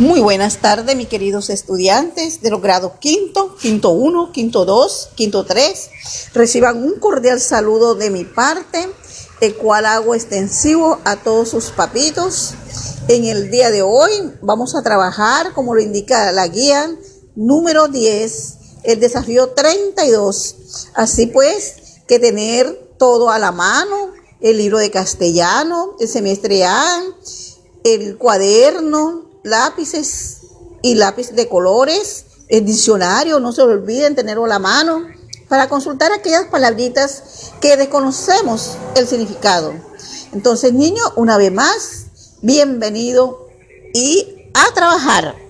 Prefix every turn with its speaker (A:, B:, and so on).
A: Muy buenas tardes, mis queridos estudiantes de los grados quinto, quinto 1, quinto 2, quinto 3. Reciban un cordial saludo de mi parte, el cual hago extensivo a todos sus papitos. En el día de hoy vamos a trabajar, como lo indica la guía número 10, el desafío 32. Así pues, que tener todo a la mano, el libro de castellano, el semestre A, el cuaderno, lápices y lápiz de colores, el diccionario, no se olviden tenerlo a la mano para consultar aquellas palabritas que desconocemos el significado. Entonces, niño, una vez más, bienvenido y a trabajar.